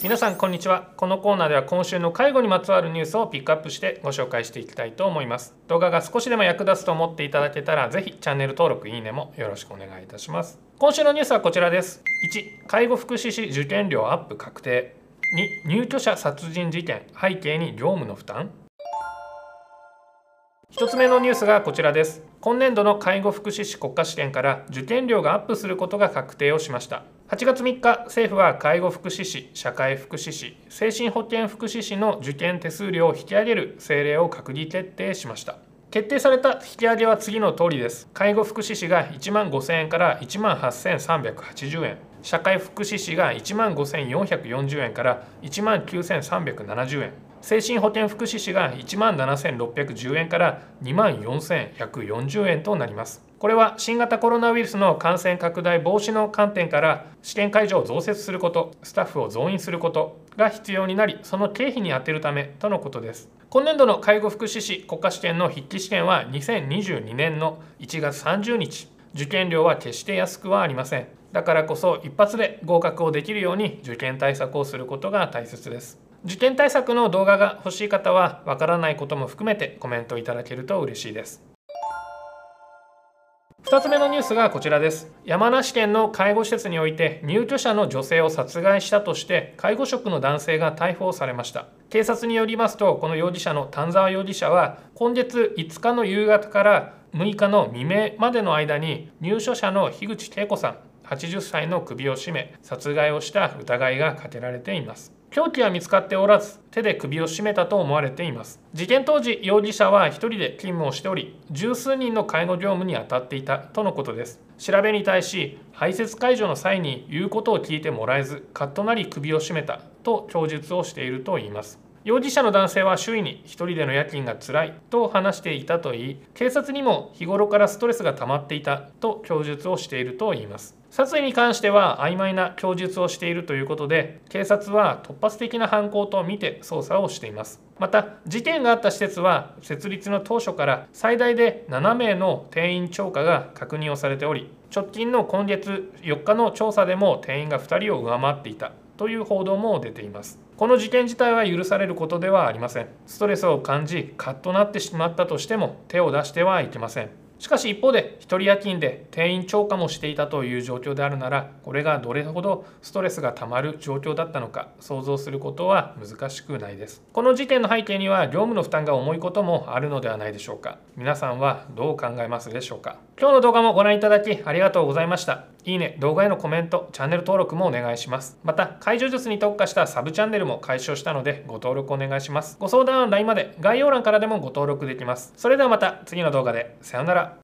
皆さんこんにちは。このコーナーでは今週の介護にまつわるニュースをピックアップしてご紹介していきたいと思います。動画が少しでも役立つと思っていただけたらぜひチャンネル登録いいねもよろしくお願いいたします。今週のニュースはこちらです。1介護福祉士受験料アップ確定。2入居者殺人事件背景に業務の負担。1つ目のニュースがこちらです。今年度の介護福祉士国家試験から受験料がアップすることが確定をしました。8月3日政府は介護福祉士社会福祉士精神保健福祉士の受験手数料を引き上げる政令を閣議決定しました。決定された引き上げは次の通りです。介護福祉士が1万5000円から1万8380円。社会福祉士が1万5440円から1万9370円。精神保健福祉士が1万7610円から2万4140円となります。これは新型コロナウイルスの感染拡大防止の観点から試験会場を増設することスタッフを増員することが必要になりその経費に充てるためとのことです。今年度の介護福祉士国家試験の筆記試験は2022年の1月30日。受験料は決して安くはありません。だからこそ一発で合格をできるように受験対策をすることが大切です。受験対策の動画が欲しい方はわからないことも含めてコメントいただけると嬉しいです。2つ目のニュースがこちらです。山梨県の介護施設において入居者の女性を殺害したとして介護職の男性が逮捕されました。警察によりますとこの容疑者の丹沢容疑者は今月5日の夕方から6日の未明までの間に入所者の樋口恵子さん80歳の首を絞め殺害をした疑いがかけられています。凶器は見つかっておらず手で首を絞めたと思われています。事件当時容疑者は1人で勤務をしており十数人の介護業務に当たっていたとのことです。調べに対し排泄解除の際に言うことを聞いてもらえずカッとなり首を絞めたと供述をしているといいます。容疑者の男性は周囲に一人での夜勤が辛いと話していたといい。警察にも日頃からストレスが溜まっていたと供述をしているといいます。殺意に関しては曖昧な供述をしているということで警察は突発的な犯行とみて捜査をしています。また事件があった施設は設立の当初から最大で7名の定員超過が確認をされており直近の今月4日の調査でも定員が2人を上回っていた。という報道も出ています。この事件自体は許されることではありません。ストレスを感じカッとなってしまったとしても手を出してはいけません。しかし一方で一人夜勤で定員超過もしていたという状況であるならこれがどれほどストレスがたまる状況だったのか想像することは難しくないです。この事件の背景には業務の負担が重いこともあるのではないでしょうか。皆さんはどう考えますでしょうか。今日の動画もご覧いただきありがとうございました。いいね動画へのコメントチャンネル登録もお願いします。また解除術に特化したサブチャンネルも開始したのでご登録お願いします。ご相談は LINE まで。概要欄からでもご登録できます。それではまた次の動画で。さよなら。